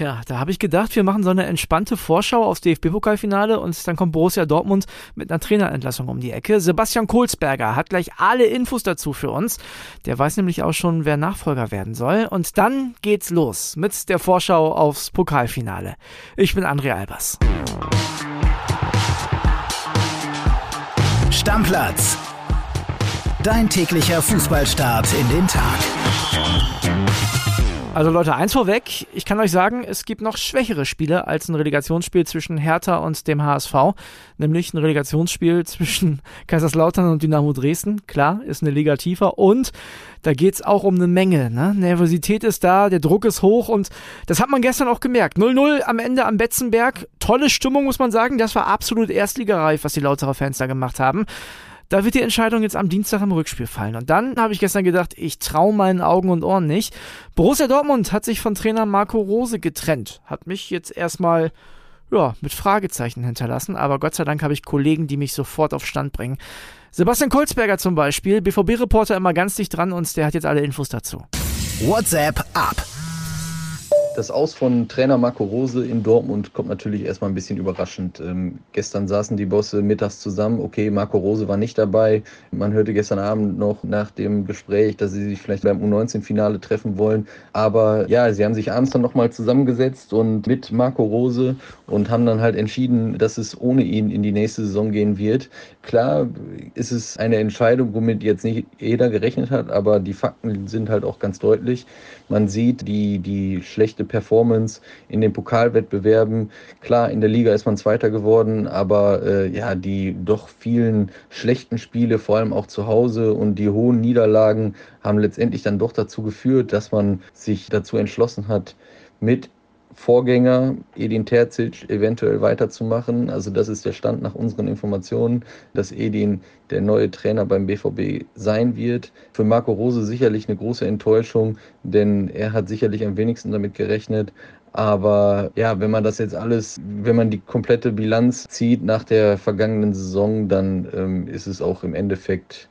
Tja, da habe ich gedacht, wir machen so eine entspannte Vorschau aufs DFB-Pokalfinale und dann kommt Borussia Dortmund mit einer Trainerentlassung um die Ecke. Sebastian Kohlsberger hat gleich alle Infos dazu für uns. Der weiß nämlich auch schon, wer Nachfolger werden soll. Und dann geht's los mit der Vorschau aufs Pokalfinale. Ich bin André Albers. Stammplatz. Dein täglicher Fußballstart in den Tag. Also Leute, eins vorweg, ich kann euch sagen, es gibt noch schwächere Spiele als ein Relegationsspiel zwischen Hertha und dem HSV, nämlich ein Relegationsspiel zwischen Kaiserslautern und Dynamo Dresden. Klar, ist eine Liga tiefer und da geht's auch um eine Menge. Ne? Nervosität ist da, der Druck ist hoch und das hat man gestern auch gemerkt. 0-0 am Ende am Betzenberg, tolle Stimmung muss man sagen, das war absolut erstligareif, was die Lauterer Fans da gemacht haben. Da wird die Entscheidung jetzt am Dienstag im Rückspiel fallen. Und dann habe ich gestern gedacht, ich traue meinen Augen und Ohren nicht. Borussia Dortmund hat sich von Trainer Marco Rose getrennt. Hat mich jetzt erstmal ja, mit Fragezeichen hinterlassen, aber Gott sei Dank habe ich Kollegen, die mich sofort auf Stand bringen. Sebastian Kolzberger zum Beispiel, BVB-Reporter immer ganz dicht dran und der hat jetzt alle Infos dazu. WhatsApp ab. Das Aus von Trainer Marco Rose in Dortmund kommt natürlich erstmal ein bisschen überraschend. Ähm, gestern saßen die Bosse mittags zusammen. Okay, Marco Rose war nicht dabei. Man hörte gestern Abend noch nach dem Gespräch, dass sie sich vielleicht beim U19-Finale treffen wollen. Aber ja, sie haben sich abends dann nochmal zusammengesetzt und mit Marco Rose und haben dann halt entschieden, dass es ohne ihn in die nächste Saison gehen wird. Klar ist es eine Entscheidung, womit jetzt nicht jeder gerechnet hat, aber die Fakten sind halt auch ganz deutlich. Man sieht die, die schlechte Performance in den Pokalwettbewerben. Klar, in der Liga ist man Zweiter geworden, aber äh, ja, die doch vielen schlechten Spiele, vor allem auch zu Hause und die hohen Niederlagen haben letztendlich dann doch dazu geführt, dass man sich dazu entschlossen hat, mit Vorgänger Edin Terzic eventuell weiterzumachen. Also das ist der Stand nach unseren Informationen, dass Edin der neue Trainer beim BVB sein wird. Für Marco Rose sicherlich eine große Enttäuschung, denn er hat sicherlich am wenigsten damit gerechnet. Aber ja, wenn man das jetzt alles, wenn man die komplette Bilanz zieht nach der vergangenen Saison, dann ähm, ist es auch im Endeffekt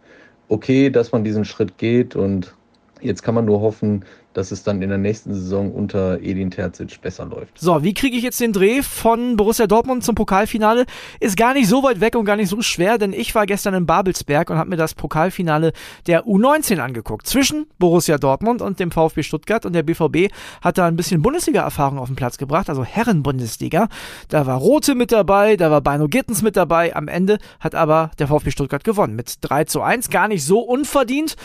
okay, dass man diesen Schritt geht und Jetzt kann man nur hoffen, dass es dann in der nächsten Saison unter Edin Terzic besser läuft. So, wie kriege ich jetzt den Dreh von Borussia Dortmund zum Pokalfinale? Ist gar nicht so weit weg und gar nicht so schwer, denn ich war gestern in Babelsberg und habe mir das Pokalfinale der U19 angeguckt. Zwischen Borussia Dortmund und dem VfB Stuttgart und der BVB hat da ein bisschen Bundesliga-Erfahrung auf den Platz gebracht, also Herren-Bundesliga. Da war Rote mit dabei, da war Beino Gittens mit dabei. Am Ende hat aber der VfB Stuttgart gewonnen mit 3 zu 1. Gar nicht so unverdient.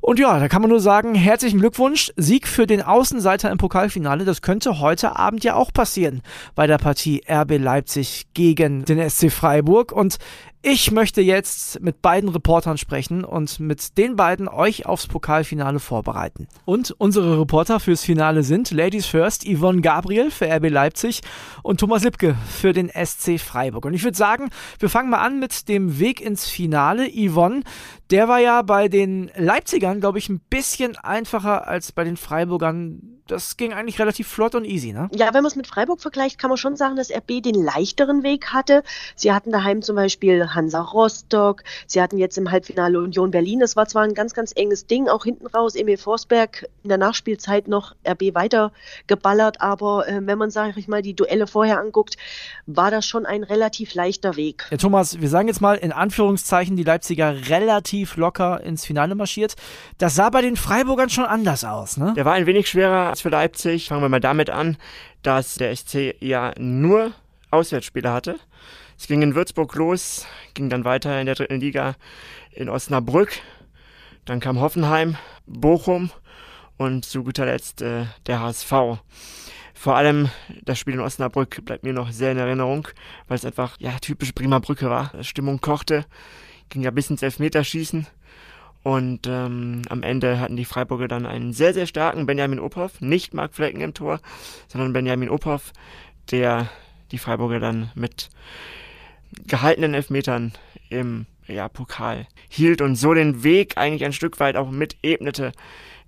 Und ja, da kann man nur sagen, herzlichen Glückwunsch. Sieg Sieg für den Außenseiter im Pokalfinale, das könnte heute Abend ja auch passieren bei der Partie RB Leipzig gegen den SC Freiburg. Und ich möchte jetzt mit beiden Reportern sprechen und mit den beiden euch aufs Pokalfinale vorbereiten. Und unsere Reporter fürs Finale sind Ladies First, Yvonne Gabriel für RB Leipzig und Thomas Lipke für den SC Freiburg. Und ich würde sagen, wir fangen mal an mit dem Weg ins Finale. Yvonne, der war ja bei den Leipzigern, glaube ich, ein bisschen einfacher als bei den Freiburgern das ging eigentlich relativ flott und easy, ne? Ja, wenn man es mit Freiburg vergleicht, kann man schon sagen, dass RB den leichteren Weg hatte. Sie hatten daheim zum Beispiel Hansa Rostock, sie hatten jetzt im Halbfinale Union Berlin. Das war zwar ein ganz, ganz enges Ding, auch hinten raus, Emil Forsberg in der Nachspielzeit noch RB weiter geballert, aber äh, wenn man, sage ich mal, die Duelle vorher anguckt, war das schon ein relativ leichter Weg. Ja, Thomas, wir sagen jetzt mal in Anführungszeichen, die Leipziger relativ locker ins Finale marschiert. Das sah bei den Freiburgern schon anders aus, ne? Der war ein wenig schwerer für Leipzig. Fangen wir mal damit an, dass der SC ja nur Auswärtsspiele hatte. Es ging in Würzburg los, ging dann weiter in der dritten Liga in Osnabrück. Dann kam Hoffenheim, Bochum und zu guter Letzt äh, der HSV. Vor allem das Spiel in Osnabrück bleibt mir noch sehr in Erinnerung, weil es einfach ja typisch Bremer Brücke war. Stimmung kochte, ging ja bis ins Elfmeterschießen. Und ähm, am Ende hatten die Freiburger dann einen sehr, sehr starken Benjamin Ophoff, nicht Mark Flecken im Tor, sondern Benjamin Ophoff, der die Freiburger dann mit gehaltenen Elfmetern im ja, Pokal hielt und so den Weg eigentlich ein Stück weit auch mit ebnete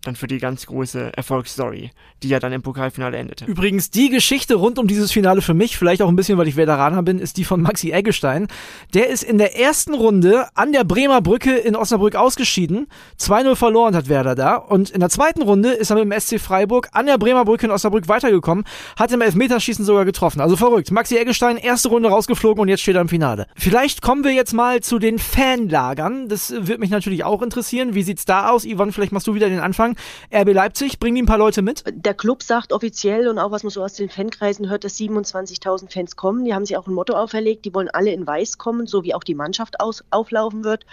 dann für die ganz große Erfolgsstory, die ja dann im Pokalfinale endete. Übrigens, die Geschichte rund um dieses Finale für mich, vielleicht auch ein bisschen, weil ich Veteraner bin, ist die von Maxi Eggestein. Der ist in der ersten Runde an der Bremer Brücke in Osnabrück ausgeschieden. 2-0 verloren hat Werder da. Und in der zweiten Runde ist er mit dem SC Freiburg an der Bremer Brücke in Osnabrück weitergekommen, hat im Elfmeterschießen sogar getroffen. Also verrückt. Maxi Eggestein, erste Runde rausgeflogen und jetzt steht er im Finale. Vielleicht kommen wir jetzt mal zu den Fanlagern. Das wird mich natürlich auch interessieren. Wie sieht's da aus? Yvonne, vielleicht machst du wieder den Anfang. RB Leipzig, bringen die ein paar Leute mit? Der Club sagt offiziell und auch was man so aus den Fankreisen hört, dass 27.000 Fans kommen. Die haben sich auch ein Motto auferlegt. Die wollen alle in Weiß kommen, so wie auch die Mannschaft aus, auflaufen wird.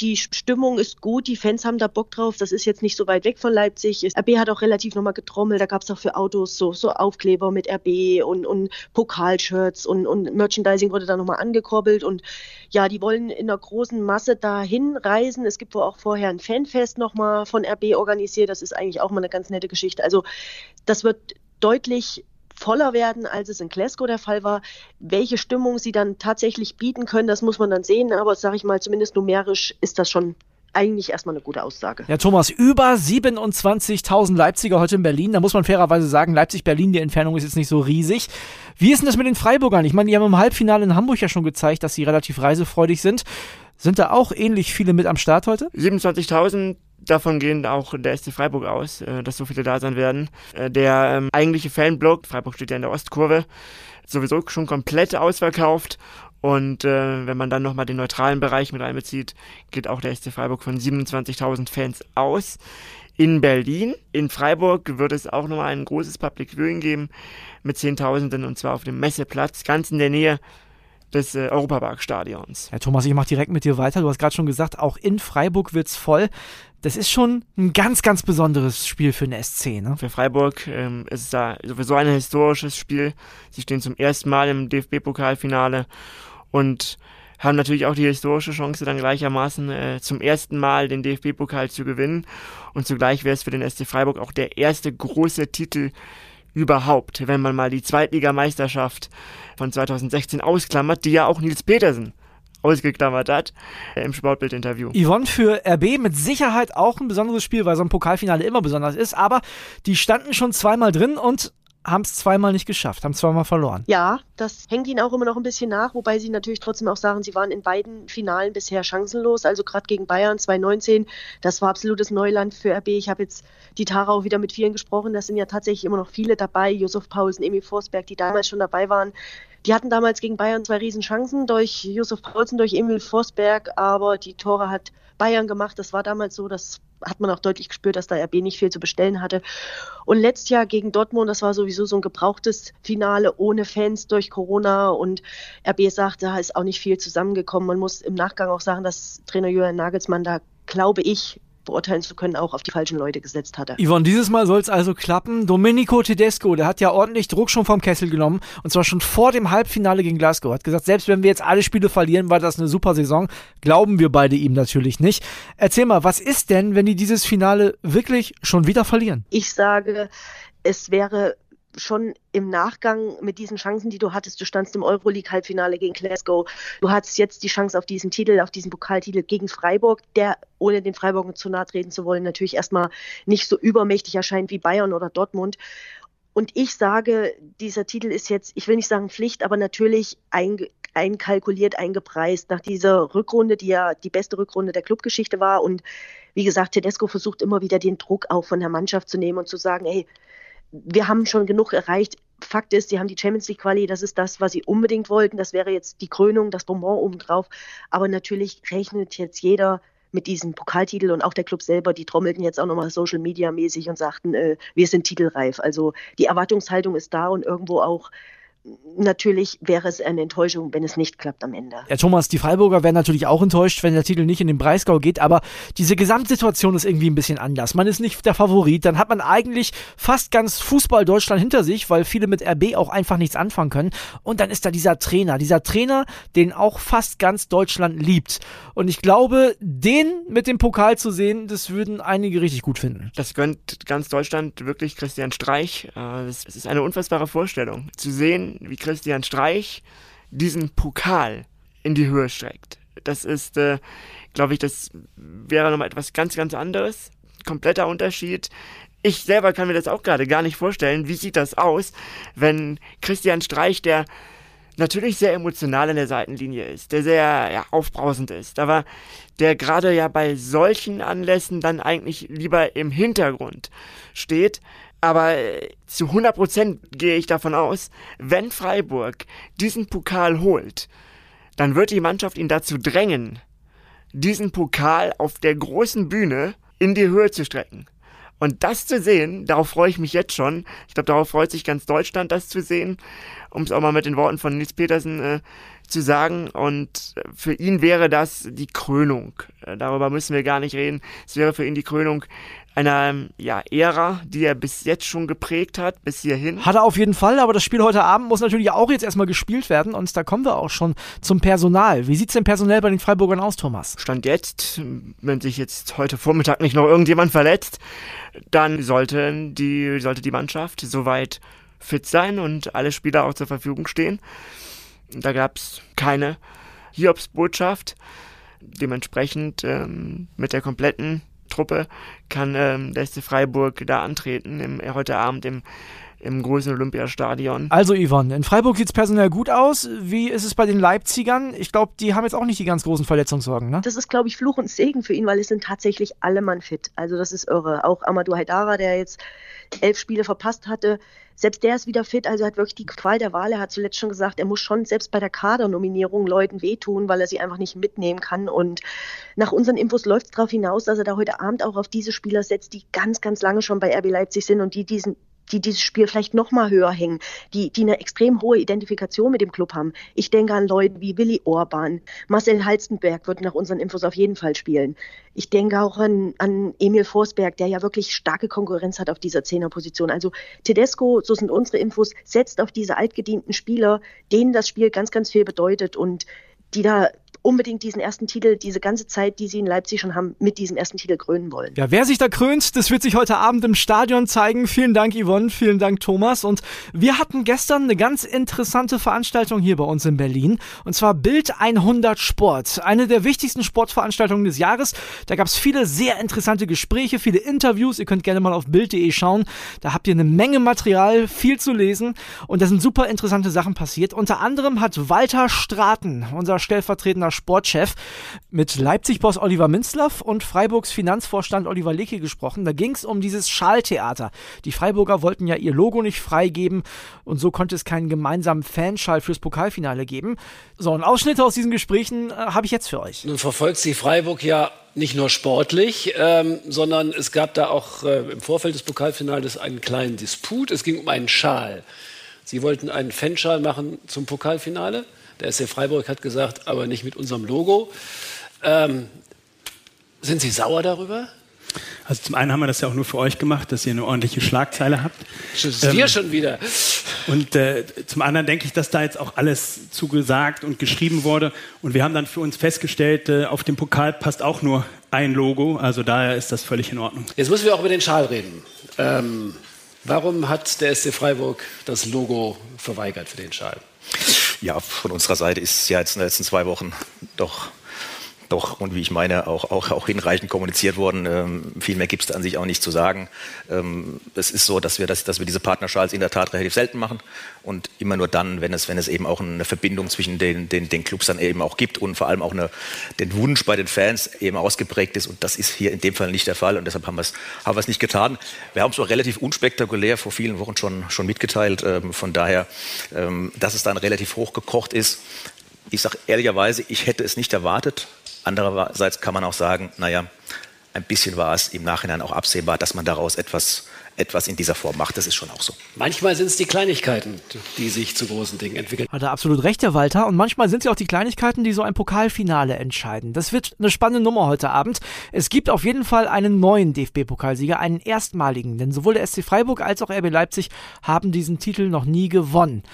Die Stimmung ist gut. Die Fans haben da Bock drauf. Das ist jetzt nicht so weit weg von Leipzig. RB hat auch relativ nochmal getrommelt. Da gab es auch für Autos so, so Aufkleber mit RB und, und Pokalshirts und, und Merchandising wurde da nochmal angekurbelt. Und ja, die wollen in einer großen Masse dahin reisen. Es gibt wohl auch vorher ein Fanfest nochmal von RB organisiert. Das ist eigentlich auch mal eine ganz nette Geschichte. Also das wird deutlich voller werden, als es in Glasgow der Fall war. Welche Stimmung sie dann tatsächlich bieten können, das muss man dann sehen. Aber sage ich mal, zumindest numerisch ist das schon eigentlich erstmal eine gute Aussage. Ja, Thomas, über 27.000 Leipziger heute in Berlin. Da muss man fairerweise sagen, Leipzig-Berlin, die Entfernung ist jetzt nicht so riesig. Wie ist denn das mit den Freiburgern? Ich meine, die haben im Halbfinale in Hamburg ja schon gezeigt, dass sie relativ reisefreudig sind. Sind da auch ähnlich viele mit am Start heute? 27.000 davon gehen auch der SC Freiburg aus, äh, dass so viele da sein werden. Äh, der ähm, eigentliche Fanblock, Freiburg steht ja in der Ostkurve, sowieso schon komplett ausverkauft. Und äh, wenn man dann nochmal den neutralen Bereich mit einbezieht, geht auch der SC Freiburg von 27.000 Fans aus. In Berlin, in Freiburg wird es auch nochmal ein großes Public Viewing geben mit Zehntausenden und zwar auf dem Messeplatz, ganz in der Nähe des äh, Europaparkstadions. Ja, Thomas, ich mache direkt mit dir weiter. Du hast gerade schon gesagt, auch in Freiburg wird's voll. Das ist schon ein ganz, ganz besonderes Spiel für den SC. Ne? Für Freiburg ähm, ist es da sowieso ein historisches Spiel. Sie stehen zum ersten Mal im DFB-Pokalfinale und haben natürlich auch die historische Chance, dann gleichermaßen äh, zum ersten Mal den DFB-Pokal zu gewinnen. Und zugleich wäre es für den SC Freiburg auch der erste große Titel überhaupt, wenn man mal die Zweitligameisterschaft von 2016 ausklammert, die ja auch Nils Petersen ausgeklammert hat äh, im Sportbild-Interview. Yvonne für RB mit Sicherheit auch ein besonderes Spiel, weil so ein Pokalfinale immer besonders ist, aber die standen schon zweimal drin und haben es zweimal nicht geschafft, haben zweimal verloren. Ja, das hängt ihnen auch immer noch ein bisschen nach, wobei sie natürlich trotzdem auch sagen, sie waren in beiden Finalen bisher chancenlos. Also gerade gegen Bayern 2019, das war absolutes Neuland für RB. Ich habe jetzt die Tara auch wieder mit vielen gesprochen. Das sind ja tatsächlich immer noch viele dabei. Josef Paulsen, Emil Forsberg, die damals schon dabei waren. Die hatten damals gegen Bayern zwei Riesenchancen durch Josef Paulsen, durch Emil Forsberg, aber die Tore hat Bayern gemacht. Das war damals so, das hat man auch deutlich gespürt, dass da RB nicht viel zu bestellen hatte. Und letztes Jahr gegen Dortmund, das war sowieso so ein gebrauchtes Finale ohne Fans durch Corona und RB sagt, da ist auch nicht viel zusammengekommen. Man muss im Nachgang auch sagen, dass Trainer Jürgen Nagelsmann da, glaube ich, beurteilen zu können, auch auf die falschen Leute gesetzt hatte. Yvonne, dieses Mal soll es also klappen. Domenico Tedesco, der hat ja ordentlich Druck schon vom Kessel genommen und zwar schon vor dem Halbfinale gegen Glasgow. Hat gesagt, selbst wenn wir jetzt alle Spiele verlieren, war das eine super Saison. Glauben wir beide ihm natürlich nicht. Erzähl mal, was ist denn, wenn die dieses Finale wirklich schon wieder verlieren? Ich sage, es wäre schon im Nachgang mit diesen Chancen, die du hattest, du standst im Euroleague-Halbfinale gegen Glasgow, du hattest jetzt die Chance auf diesen Titel, auf diesen Pokaltitel gegen Freiburg, der, ohne den Freiburgern zu nahe treten zu wollen, natürlich erstmal nicht so übermächtig erscheint wie Bayern oder Dortmund. Und ich sage, dieser Titel ist jetzt, ich will nicht sagen Pflicht, aber natürlich ein, einkalkuliert, eingepreist nach dieser Rückrunde, die ja die beste Rückrunde der Clubgeschichte war. Und wie gesagt, Tedesco versucht immer wieder den Druck auch von der Mannschaft zu nehmen und zu sagen, hey, wir haben schon genug erreicht. Fakt ist, sie haben die Champions League Quali, das ist das, was sie unbedingt wollten. Das wäre jetzt die Krönung, das Bonbon obendrauf. Aber natürlich rechnet jetzt jeder mit diesem Pokaltitel und auch der Club selber, die trommelten jetzt auch nochmal Social Media mäßig und sagten, äh, wir sind titelreif. Also die Erwartungshaltung ist da und irgendwo auch natürlich wäre es eine Enttäuschung, wenn es nicht klappt am Ende. Ja, Thomas, die Freiburger wären natürlich auch enttäuscht, wenn der Titel nicht in den Breisgau geht, aber diese Gesamtsituation ist irgendwie ein bisschen anders. Man ist nicht der Favorit, dann hat man eigentlich fast ganz Fußball Deutschland hinter sich, weil viele mit RB auch einfach nichts anfangen können. Und dann ist da dieser Trainer, dieser Trainer, den auch fast ganz Deutschland liebt. Und ich glaube, den mit dem Pokal zu sehen, das würden einige richtig gut finden. Das gönnt ganz Deutschland wirklich Christian Streich. Äh, es ist eine unfassbare Vorstellung, zu sehen, wie Christian Streich diesen Pokal in die Höhe streckt. Das ist, äh, glaube ich, das wäre nochmal etwas ganz, ganz anderes. kompletter Unterschied. Ich selber kann mir das auch gerade gar nicht vorstellen. Wie sieht das aus, wenn Christian Streich, der natürlich sehr emotional in der Seitenlinie ist, der sehr ja, aufbrausend ist, aber der gerade ja bei solchen Anlässen dann eigentlich lieber im Hintergrund steht. Aber äh, zu 100 Prozent gehe ich davon aus, wenn Freiburg diesen Pokal holt, dann wird die Mannschaft ihn dazu drängen, diesen Pokal auf der großen Bühne in die Höhe zu strecken. Und das zu sehen, darauf freue ich mich jetzt schon. Ich glaube, darauf freut sich ganz Deutschland, das zu sehen, um es auch mal mit den Worten von Nils Petersen äh, zu sagen. Und für ihn wäre das die Krönung. Äh, darüber müssen wir gar nicht reden. Es wäre für ihn die Krönung einer ja, Ära, die er bis jetzt schon geprägt hat, bis hierhin. Hat er auf jeden Fall, aber das Spiel heute Abend muss natürlich auch jetzt erstmal gespielt werden und da kommen wir auch schon zum Personal. Wie sieht's denn personell bei den Freiburgern aus, Thomas? Stand jetzt, wenn sich jetzt heute Vormittag nicht noch irgendjemand verletzt, dann sollte die, sollte die Mannschaft soweit fit sein und alle Spieler auch zur Verfügung stehen. Da gab's keine Hiobsbotschaft. Dementsprechend ähm, mit der kompletten Truppe kann ähm, der SC Freiburg da antreten im, heute Abend im im großen Olympiastadion. Also Yvonne, in Freiburg sieht es personell gut aus. Wie ist es bei den Leipzigern? Ich glaube, die haben jetzt auch nicht die ganz großen Verletzungssorgen, ne? Das ist, glaube ich, Fluch und Segen für ihn, weil es sind tatsächlich alle Mann fit. Also das ist irre. Auch Amadou Haidara, der jetzt elf Spiele verpasst hatte, selbst der ist wieder fit, also hat wirklich die Qual der Wahl. Er hat zuletzt schon gesagt, er muss schon selbst bei der Kadernominierung Leuten wehtun, weil er sie einfach nicht mitnehmen kann. Und nach unseren Infos läuft es darauf hinaus, dass er da heute Abend auch auf diese Spieler setzt, die ganz, ganz lange schon bei RB Leipzig sind und die diesen die dieses Spiel vielleicht noch mal höher hängen, die, die eine extrem hohe Identifikation mit dem Club haben. Ich denke an Leute wie Willi Orban, Marcel Halstenberg wird nach unseren Infos auf jeden Fall spielen. Ich denke auch an, an Emil Forsberg, der ja wirklich starke Konkurrenz hat auf dieser Zehnerposition. Also Tedesco, so sind unsere Infos, setzt auf diese altgedienten Spieler, denen das Spiel ganz, ganz viel bedeutet und die da unbedingt diesen ersten Titel, diese ganze Zeit, die sie in Leipzig schon haben, mit diesem ersten Titel krönen wollen. Ja, wer sich da krönt, das wird sich heute Abend im Stadion zeigen. Vielen Dank, Yvonne, vielen Dank, Thomas. Und wir hatten gestern eine ganz interessante Veranstaltung hier bei uns in Berlin. Und zwar Bild 100 Sport. Eine der wichtigsten Sportveranstaltungen des Jahres. Da gab es viele sehr interessante Gespräche, viele Interviews. Ihr könnt gerne mal auf bild.de schauen. Da habt ihr eine Menge Material, viel zu lesen. Und da sind super interessante Sachen passiert. Unter anderem hat Walter Straten, unser stellvertretender Sportchef, mit Leipzig-Boss Oliver Minzlaff und Freiburgs Finanzvorstand Oliver Lecke gesprochen. Da ging es um dieses Schaltheater. Die Freiburger wollten ja ihr Logo nicht freigeben und so konnte es keinen gemeinsamen Fanschall fürs Pokalfinale geben. So, und Ausschnitte aus diesen Gesprächen äh, habe ich jetzt für euch. Nun verfolgt sie Freiburg ja nicht nur sportlich, ähm, sondern es gab da auch äh, im Vorfeld des Pokalfinales einen kleinen Disput. Es ging um einen Schal. Sie wollten einen Fanschal machen zum Pokalfinale. Der SC Freiburg hat gesagt, aber nicht mit unserem Logo. Ähm, sind Sie sauer darüber? Also zum einen haben wir das ja auch nur für euch gemacht, dass ihr eine ordentliche Schlagzeile habt. Das ähm, wir schon wieder. Und äh, zum anderen denke ich, dass da jetzt auch alles zugesagt und geschrieben wurde. Und wir haben dann für uns festgestellt, äh, auf dem Pokal passt auch nur ein Logo. Also daher ist das völlig in Ordnung. Jetzt müssen wir auch über den Schal reden. Ähm, warum hat der SC Freiburg das Logo verweigert für den Schal? Ja, von unserer Seite ist ja jetzt in den letzten zwei Wochen doch doch und wie ich meine auch, auch, auch hinreichend kommuniziert worden. Ähm, viel mehr gibt es an sich auch nicht zu sagen. Ähm, es ist so, dass wir, das, dass wir diese Partnerschals in der Tat relativ selten machen und immer nur dann, wenn es, wenn es eben auch eine Verbindung zwischen den, den, den Clubs dann eben auch gibt und vor allem auch eine, den Wunsch bei den Fans eben ausgeprägt ist und das ist hier in dem Fall nicht der Fall und deshalb haben wir es haben nicht getan. Wir haben es auch relativ unspektakulär vor vielen Wochen schon, schon mitgeteilt. Ähm, von daher, ähm, dass es dann relativ hochgekocht ist. Ich sage ehrlicherweise, ich hätte es nicht erwartet. Andererseits kann man auch sagen, naja, ein bisschen war es im Nachhinein auch absehbar, dass man daraus etwas, etwas in dieser Form macht. Das ist schon auch so. Manchmal sind es die Kleinigkeiten, die sich zu großen Dingen entwickeln. Hat er absolut recht, Herr Walter. Und manchmal sind es ja auch die Kleinigkeiten, die so ein Pokalfinale entscheiden. Das wird eine spannende Nummer heute Abend. Es gibt auf jeden Fall einen neuen DFB-Pokalsieger, einen erstmaligen. Denn sowohl der SC Freiburg als auch RB Leipzig haben diesen Titel noch nie gewonnen.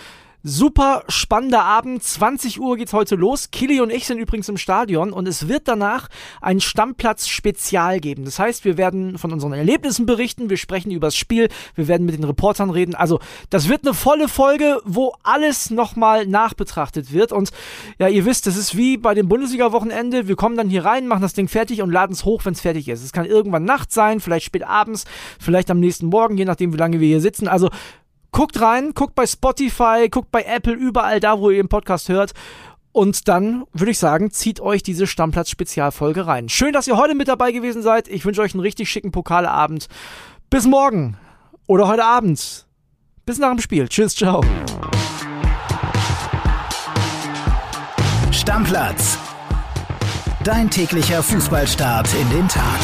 Super spannender Abend. 20 Uhr geht's heute los. Kili und ich sind übrigens im Stadion und es wird danach ein Stammplatz-Spezial geben. Das heißt, wir werden von unseren Erlebnissen berichten, wir sprechen über das Spiel, wir werden mit den Reportern reden. Also, das wird eine volle Folge, wo alles nochmal nachbetrachtet wird. Und ja, ihr wisst, das ist wie bei dem Bundesliga-Wochenende. Wir kommen dann hier rein, machen das Ding fertig und laden es hoch, wenn es fertig ist. Es kann irgendwann Nacht sein, vielleicht spät abends, vielleicht am nächsten Morgen, je nachdem, wie lange wir hier sitzen. Also, Guckt rein, guckt bei Spotify, guckt bei Apple, überall da, wo ihr den Podcast hört. Und dann würde ich sagen, zieht euch diese Stammplatz-Spezialfolge rein. Schön, dass ihr heute mit dabei gewesen seid. Ich wünsche euch einen richtig schicken Pokalabend. Bis morgen oder heute Abend. Bis nach dem Spiel. Tschüss, ciao. Stammplatz. Dein täglicher Fußballstart in den Tag.